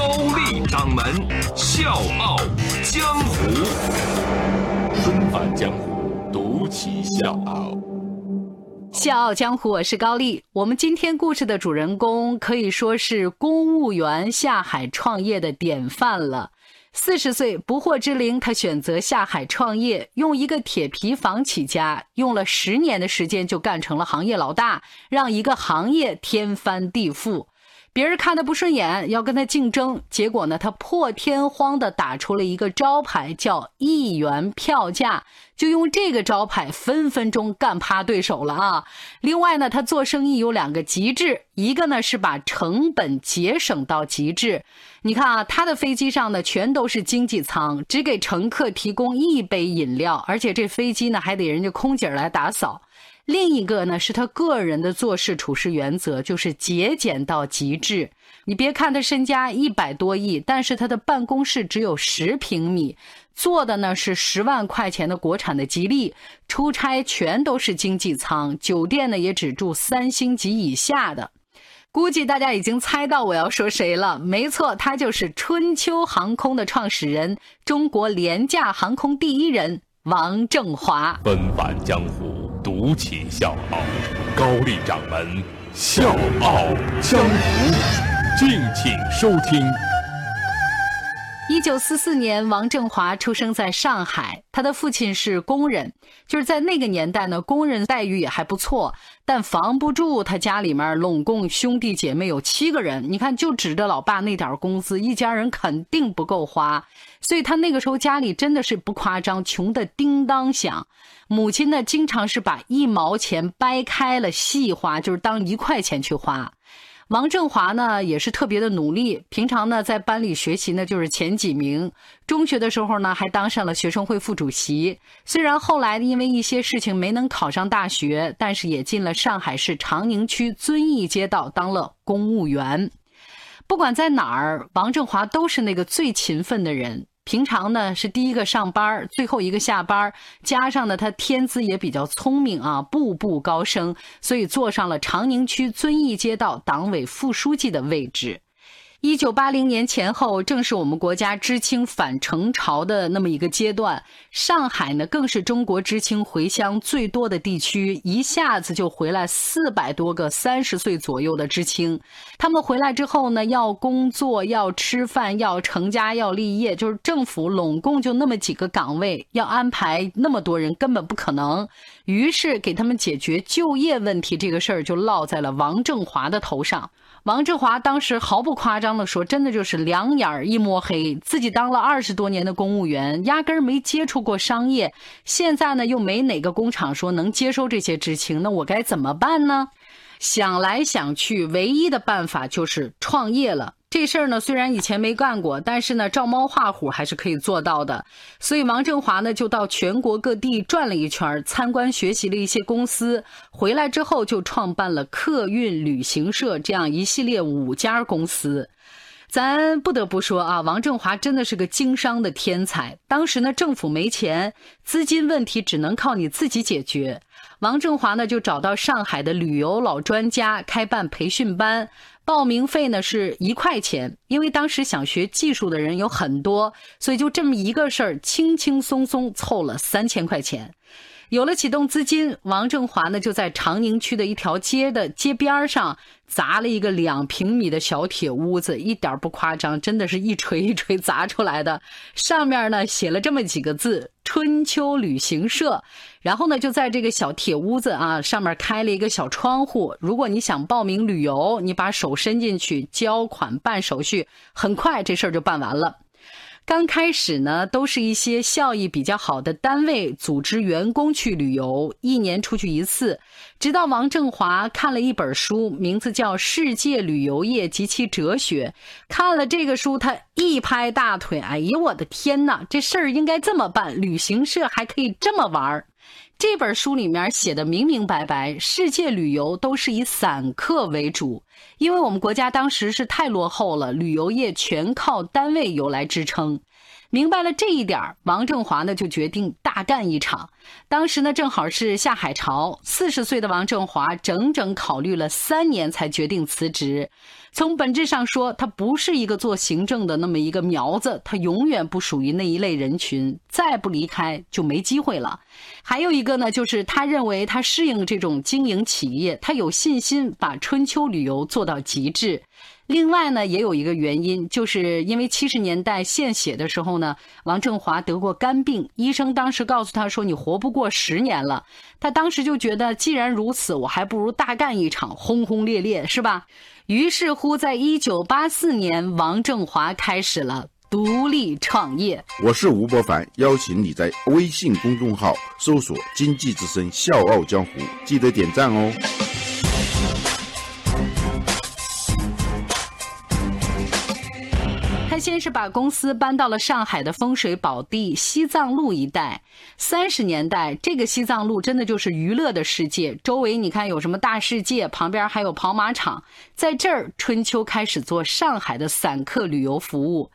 高丽掌门笑傲江湖，重返江湖，独骑笑傲。笑傲江湖，我是高丽。我们今天故事的主人公可以说是公务员下海创业的典范了。四十岁不惑之龄，他选择下海创业，用一个铁皮房起家，用了十年的时间就干成了行业老大，让一个行业天翻地覆。别人看他不顺眼，要跟他竞争，结果呢，他破天荒的打出了一个招牌，叫一元票价，就用这个招牌分分钟干趴对手了啊！另外呢，他做生意有两个极致，一个呢是把成本节省到极致。你看啊，他的飞机上呢全都是经济舱，只给乘客提供一杯饮料，而且这飞机呢还得人家空姐来打扫。另一个呢，是他个人的做事处事原则，就是节俭到极致。你别看他身家一百多亿，但是他的办公室只有十平米，坐的呢是十万块钱的国产的吉利，出差全都是经济舱，酒店呢也只住三星级以下的。估计大家已经猜到我要说谁了，没错，他就是春秋航空的创始人，中国廉价航空第一人王正华。奔返江湖。独起笑傲，高丽掌门笑傲江湖，敬请收听。一九四四年，王振华出生在上海，他的父亲是工人，就是在那个年代呢，工人待遇也还不错，但防不住他家里面拢共兄弟姐妹有七个人，你看就指着老爸那点工资，一家人肯定不够花，所以他那个时候家里真的是不夸张，穷的叮当响。母亲呢，经常是把一毛钱掰开了细花，就是当一块钱去花。王振华呢也是特别的努力，平常呢在班里学习呢就是前几名。中学的时候呢还当上了学生会副主席。虽然后来因为一些事情没能考上大学，但是也进了上海市长宁区遵义街道当了公务员。不管在哪儿，王振华都是那个最勤奋的人。平常呢是第一个上班，最后一个下班，加上呢他天资也比较聪明啊，步步高升，所以坐上了长宁区遵义街道党委副书记的位置。一九八零年前后，正是我们国家知青返城潮的那么一个阶段。上海呢，更是中国知青回乡最多的地区，一下子就回来四百多个三十岁左右的知青。他们回来之后呢，要工作，要吃饭，要成家，要立业，就是政府拢共就那么几个岗位，要安排那么多人，根本不可能。于是，给他们解决就业问题这个事儿，就落在了王振华的头上。王志华当时毫不夸张地说：“真的就是两眼一摸黑，自己当了二十多年的公务员，压根儿没接触过商业。现在呢，又没哪个工厂说能接收这些知青，那我该怎么办呢？想来想去，唯一的办法就是创业了。”这事儿呢，虽然以前没干过，但是呢，照猫画虎还是可以做到的。所以王振华呢，就到全国各地转了一圈，参观学习了一些公司。回来之后，就创办了客运旅行社这样一系列五家公司。咱不得不说啊，王振华真的是个经商的天才。当时呢，政府没钱，资金问题只能靠你自己解决。王振华呢，就找到上海的旅游老专家开办培训班。报名费呢是一块钱，因为当时想学技术的人有很多，所以就这么一个事儿，轻轻松松凑了三千块钱。有了启动资金，王振华呢就在长宁区的一条街的街边上砸了一个两平米的小铁屋子，一点不夸张，真的是一锤一锤砸出来的。上面呢写了这么几个字：“春秋旅行社”。然后呢就在这个小铁屋子啊上面开了一个小窗户。如果你想报名旅游，你把手伸进去交款办手续，很快这事儿就办完了。刚开始呢，都是一些效益比较好的单位组织员工去旅游，一年出去一次。直到王振华看了一本书，名字叫《世界旅游业及其哲学》。看了这个书，他一拍大腿：“哎呀，我的天哪！这事儿应该这么办，旅行社还可以这么玩儿。”这本书里面写的明明白白，世界旅游都是以散客为主，因为我们国家当时是太落后了，旅游业全靠单位游来支撑。明白了这一点儿，王振华呢就决定大干一场。当时呢正好是下海潮，四十岁的王振华整整考虑了三年才决定辞职。从本质上说，他不是一个做行政的那么一个苗子，他永远不属于那一类人群，再不离开就没机会了。还有一个呢，就是他认为他适应这种经营企业，他有信心把春秋旅游做到极致。另外呢，也有一个原因，就是因为七十年代献血的时候呢，王振华得过肝病，医生当时告诉他说：“你活不过十年了。”他当时就觉得，既然如此，我还不如大干一场，轰轰烈烈，是吧？于是乎，在一九八四年，王振华开始了独立创业。我是吴伯凡，邀请你在微信公众号搜索“经济之声笑傲江湖”，记得点赞哦。先是把公司搬到了上海的风水宝地西藏路一带。三十年代，这个西藏路真的就是娱乐的世界。周围你看有什么大世界，旁边还有跑马场。在这儿，春秋开始做上海的散客旅游服务。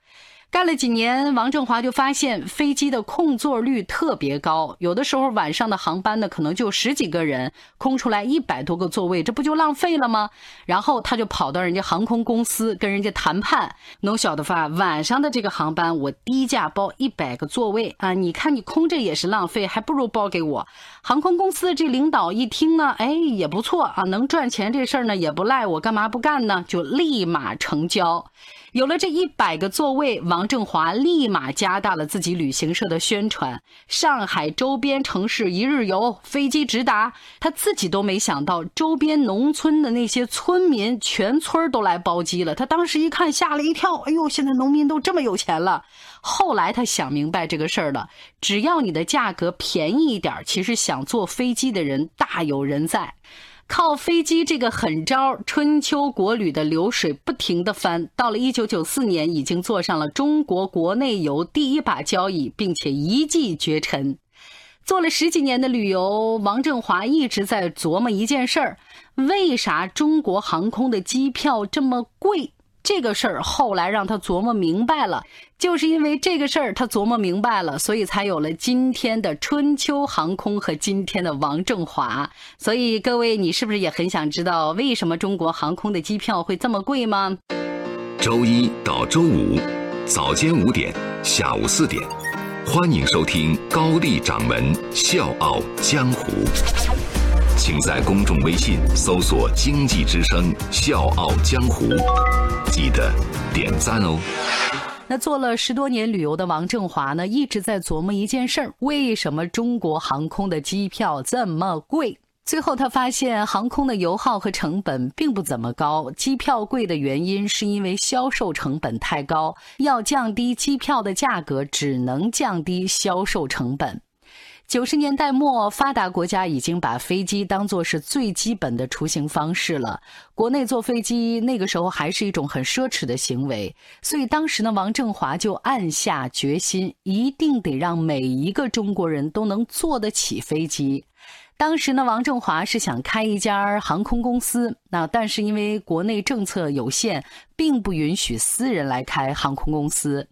干了几年，王振华就发现飞机的空座率特别高，有的时候晚上的航班呢，可能就十几个人，空出来一百多个座位，这不就浪费了吗？然后他就跑到人家航空公司跟人家谈判，能晓得吧？晚上的这个航班我低价包一百个座位啊，你看你空着也是浪费，还不如包给我。航空公司的这领导一听呢，哎，也不错啊，能赚钱这事儿呢也不赖我，干嘛不干呢？就立马成交。有了这一百个座位，王振华立马加大了自己旅行社的宣传。上海周边城市一日游，飞机直达。他自己都没想到，周边农村的那些村民全村都来包机了。他当时一看，吓了一跳。哎呦，现在农民都这么有钱了。后来他想明白这个事儿了，只要你的价格便宜一点，其实想坐飞机的人大有人在。靠飞机这个狠招，春秋国旅的流水不停的翻。到了一九九四年，已经坐上了中国国内游第一把交椅，并且一骑绝尘。做了十几年的旅游，王振华一直在琢磨一件事儿：为啥中国航空的机票这么贵？这个事儿后来让他琢磨明白了，就是因为这个事儿他琢磨明白了，所以才有了今天的春秋航空和今天的王振华。所以各位，你是不是也很想知道为什么中国航空的机票会这么贵吗？周一到周五早间五点，下午四点，欢迎收听高丽掌门笑傲江湖。请在公众微信搜索“经济之声笑傲江湖”，记得点赞哦。那做了十多年旅游的王振华呢，一直在琢磨一件事儿：为什么中国航空的机票这么贵？最后他发现，航空的油耗和成本并不怎么高，机票贵的原因是因为销售成本太高。要降低机票的价格，只能降低销售成本。九十年代末，发达国家已经把飞机当作是最基本的出行方式了。国内坐飞机那个时候还是一种很奢侈的行为，所以当时呢，王振华就暗下决心，一定得让每一个中国人都能坐得起飞机。当时呢，王振华是想开一家航空公司，那但是因为国内政策有限，并不允许私人来开航空公司。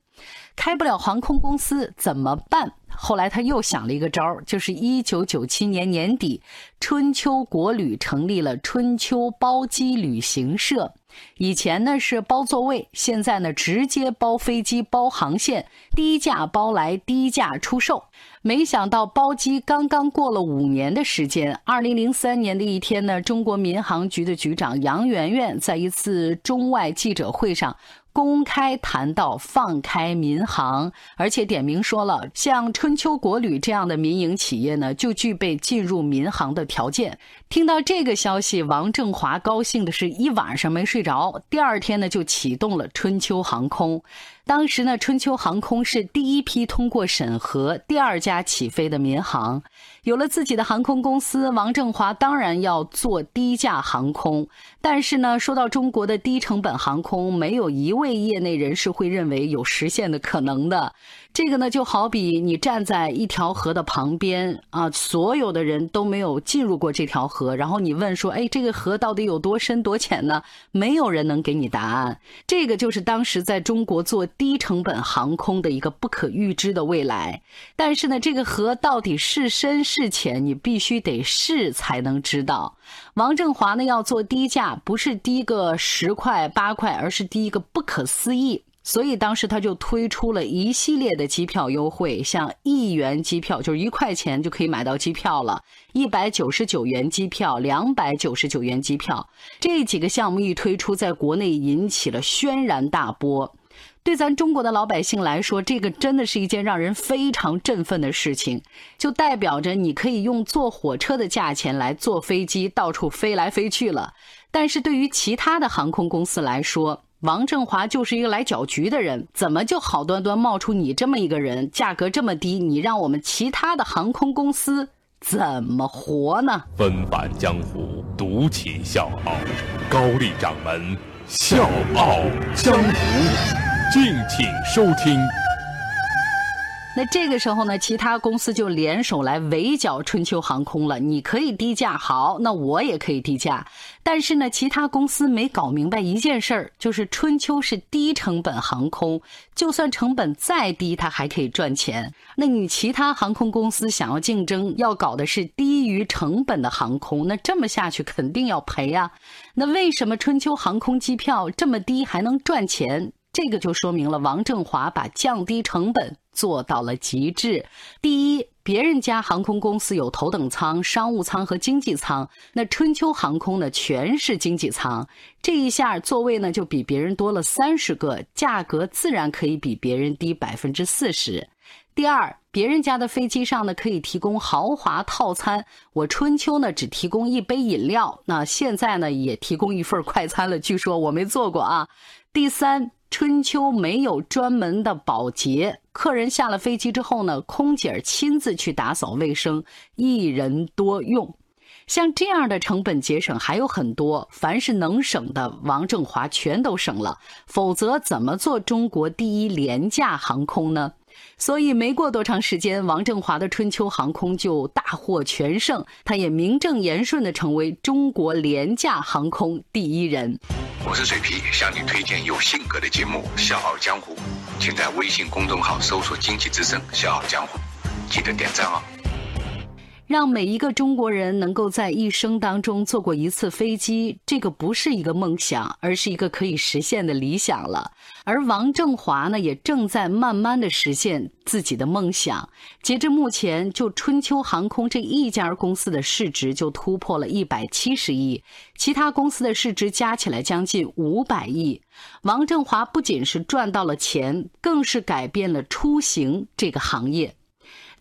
开不了航空公司怎么办？后来他又想了一个招儿，就是一九九七年年底，春秋国旅成立了春秋包机旅行社。以前呢是包座位，现在呢直接包飞机、包航线，低价包来，低价出售。没想到包机刚刚过了五年的时间，二零零三年的一天呢，中国民航局的局长杨元元在一次中外记者会上。公开谈到放开民航，而且点名说了，像春秋国旅这样的民营企业呢，就具备进入民航的条件。听到这个消息，王振华高兴的是一晚上没睡着。第二天呢，就启动了春秋航空。当时呢，春秋航空是第一批通过审核、第二家起飞的民航。有了自己的航空公司，王振华当然要做低价航空。但是呢，说到中国的低成本航空，没有一位业内人士会认为有实现的可能的。这个呢，就好比你站在一条河的旁边啊，所有的人都没有进入过这条河，然后你问说：“哎，这个河到底有多深多浅呢？”没有人能给你答案。这个就是当时在中国做低成本航空的一个不可预知的未来。但是呢，这个河到底是深是浅，你必须得试才能知道。王振华呢，要做低价，不是低个十块八块，而是低一个不可思议。所以当时他就推出了一系列的机票优惠，像一元机票就是一块钱就可以买到机票了，一百九十九元机票、两百九十九元机票，这几个项目一推出，在国内引起了轩然大波。对咱中国的老百姓来说，这个真的是一件让人非常振奋的事情，就代表着你可以用坐火车的价钱来坐飞机到处飞来飞去了。但是对于其他的航空公司来说，王振华就是一个来搅局的人，怎么就好端端冒出你这么一个人？价格这么低，你让我们其他的航空公司怎么活呢？纷返江湖，独起笑傲，高丽掌门笑傲江湖，敬请收听。那这个时候呢，其他公司就联手来围剿春秋航空了。你可以低价，好，那我也可以低价。但是呢，其他公司没搞明白一件事儿，就是春秋是低成本航空，就算成本再低，它还可以赚钱。那你其他航空公司想要竞争，要搞的是低于成本的航空，那这么下去肯定要赔啊。那为什么春秋航空机票这么低还能赚钱？这个就说明了王振华把降低成本做到了极致。第一，别人家航空公司有头等舱、商务舱和经济舱，那春秋航空呢全是经济舱，这一下座位呢就比别人多了三十个，价格自然可以比别人低百分之四十。第二，别人家的飞机上呢可以提供豪华套餐，我春秋呢只提供一杯饮料，那现在呢也提供一份快餐了，据说我没做过啊。第三。春秋没有专门的保洁，客人下了飞机之后呢，空姐亲自去打扫卫生，一人多用。像这样的成本节省还有很多，凡是能省的，王振华全都省了，否则怎么做中国第一廉价航空呢？所以没过多长时间，王振华的春秋航空就大获全胜，他也名正言顺地成为中国廉价航空第一人。我是水皮，向你推荐有性格的节目《笑傲江湖》，请在微信公众号搜索“经济之声笑傲江湖”，记得点赞哦。让每一个中国人能够在一生当中坐过一次飞机，这个不是一个梦想，而是一个可以实现的理想了。而王振华呢，也正在慢慢的实现自己的梦想。截至目前，就春秋航空这一家公司的市值就突破了一百七十亿，其他公司的市值加起来将近五百亿。王振华不仅是赚到了钱，更是改变了出行这个行业。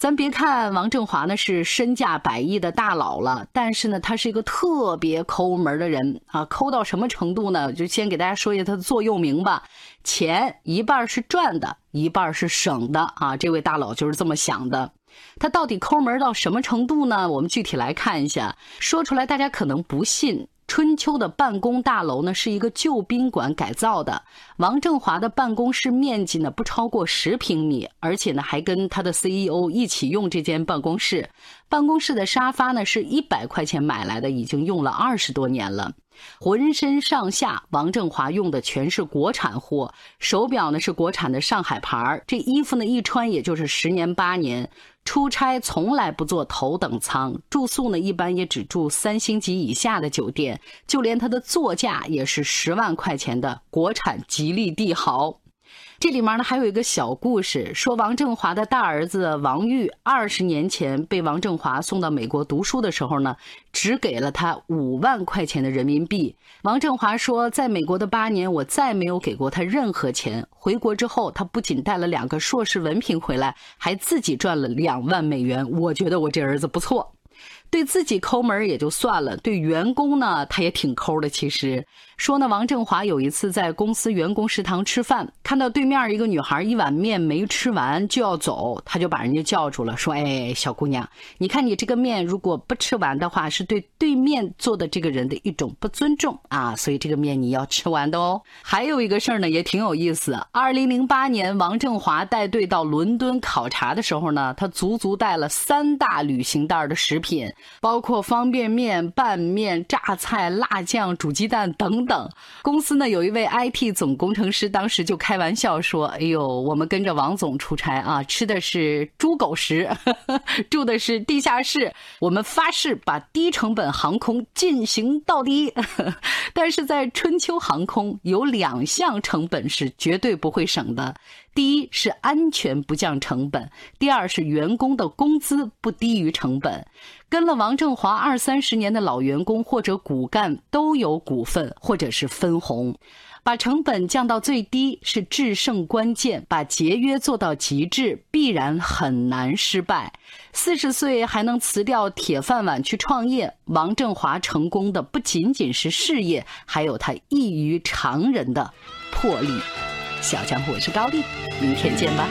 咱别看王振华呢是身价百亿的大佬了，但是呢，他是一个特别抠门的人啊，抠到什么程度呢？就先给大家说一下他的座右铭吧：钱一半是赚的，一半是省的啊。这位大佬就是这么想的。他到底抠门到什么程度呢？我们具体来看一下，说出来大家可能不信。春秋的办公大楼呢，是一个旧宾馆改造的。王振华的办公室面积呢不超过十平米，而且呢还跟他的 CEO 一起用这间办公室。办公室的沙发呢是一百块钱买来的，已经用了二十多年了。浑身上下，王振华用的全是国产货。手表呢是国产的上海牌儿这衣服呢一穿也就是十年八年。出差从来不坐头等舱，住宿呢一般也只住三星级以下的酒店，就连他的座驾也是十万块钱的国产吉利帝豪。这里面呢还有一个小故事，说王振华的大儿子王玉二十年前被王振华送到美国读书的时候呢，只给了他五万块钱的人民币。王振华说，在美国的八年，我再没有给过他任何钱。回国之后，他不仅带了两个硕士文凭回来，还自己赚了两万美元。我觉得我这儿子不错。对自己抠门也就算了，对员工呢，他也挺抠的。其实说呢，王振华有一次在公司员工食堂吃饭，看到对面一个女孩一碗面没吃完就要走，他就把人家叫住了，说：“哎，小姑娘，你看你这个面如果不吃完的话，是对对面坐的这个人的一种不尊重啊，所以这个面你要吃完的哦。”还有一个事儿呢，也挺有意思。二零零八年，王振华带队到伦敦考察的时候呢，他足足带了三大旅行袋的食品。包括方便面、拌面、榨菜、辣酱、煮鸡蛋等等。公司呢有一位 IT 总工程师，当时就开玩笑说：“哎呦，我们跟着王总出差啊，吃的是猪狗食，住的是地下室。我们发誓把低成本航空进行到底。但是在春秋航空，有两项成本是绝对不会省的。”第一是安全不降成本，第二是员工的工资不低于成本。跟了王振华二三十年的老员工或者骨干都有股份或者是分红，把成本降到最低是制胜关键，把节约做到极致必然很难失败。四十岁还能辞掉铁饭碗去创业，王振华成功的不仅仅是事业，还有他异于常人的魄力。小江湖，我是高丽，明天见吧。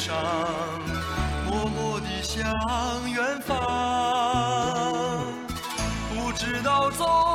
上默默地向远方不知道走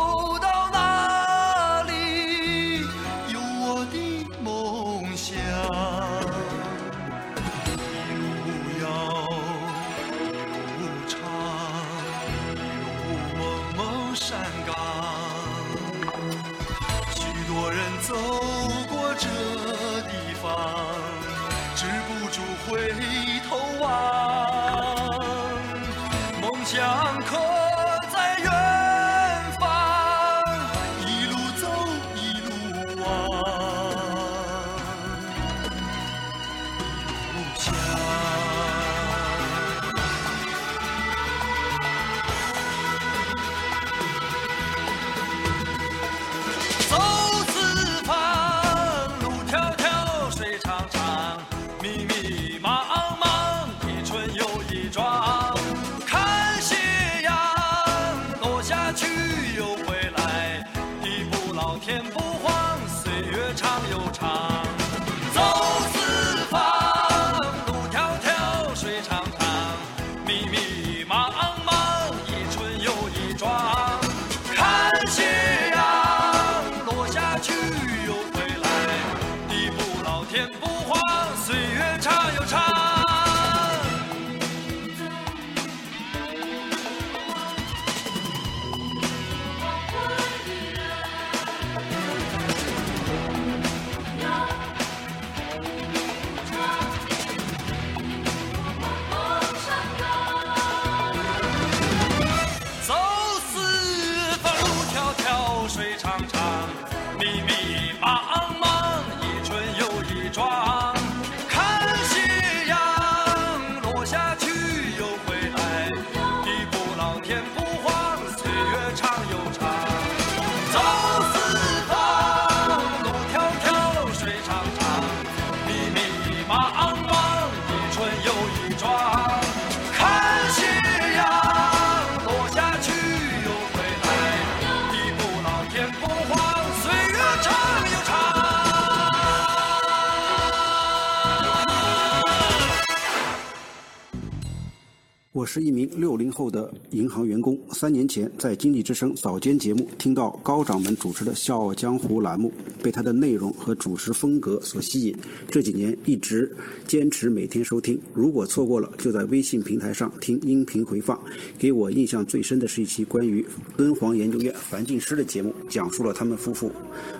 我是一名六零后的银行员工，三年前在《经济之声》早间节目听到高掌门主持的《笑傲江湖》栏目，被他的内容和主持风格所吸引。这几年一直坚持每天收听，如果错过了，就在微信平台上听音频回放。给我印象最深的是一期关于敦煌研究院樊进师的节目，讲述了他们夫妇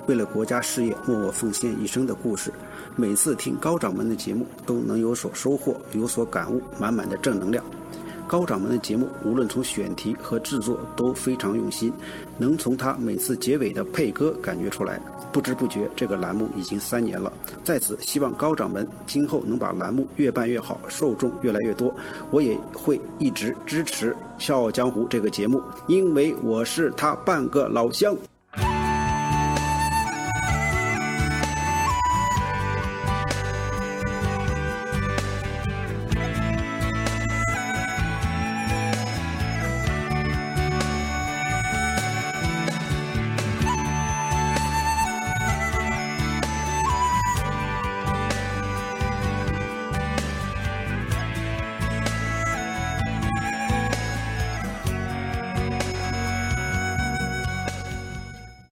为了国家事业默默奉献一生的故事。每次听高掌门的节目，都能有所收获，有所感悟，满满的正能量。高掌门的节目，无论从选题和制作都非常用心，能从他每次结尾的配歌感觉出来。不知不觉，这个栏目已经三年了。在此，希望高掌门今后能把栏目越办越好，受众越来越多。我也会一直支持《笑傲江湖》这个节目，因为我是他半个老乡。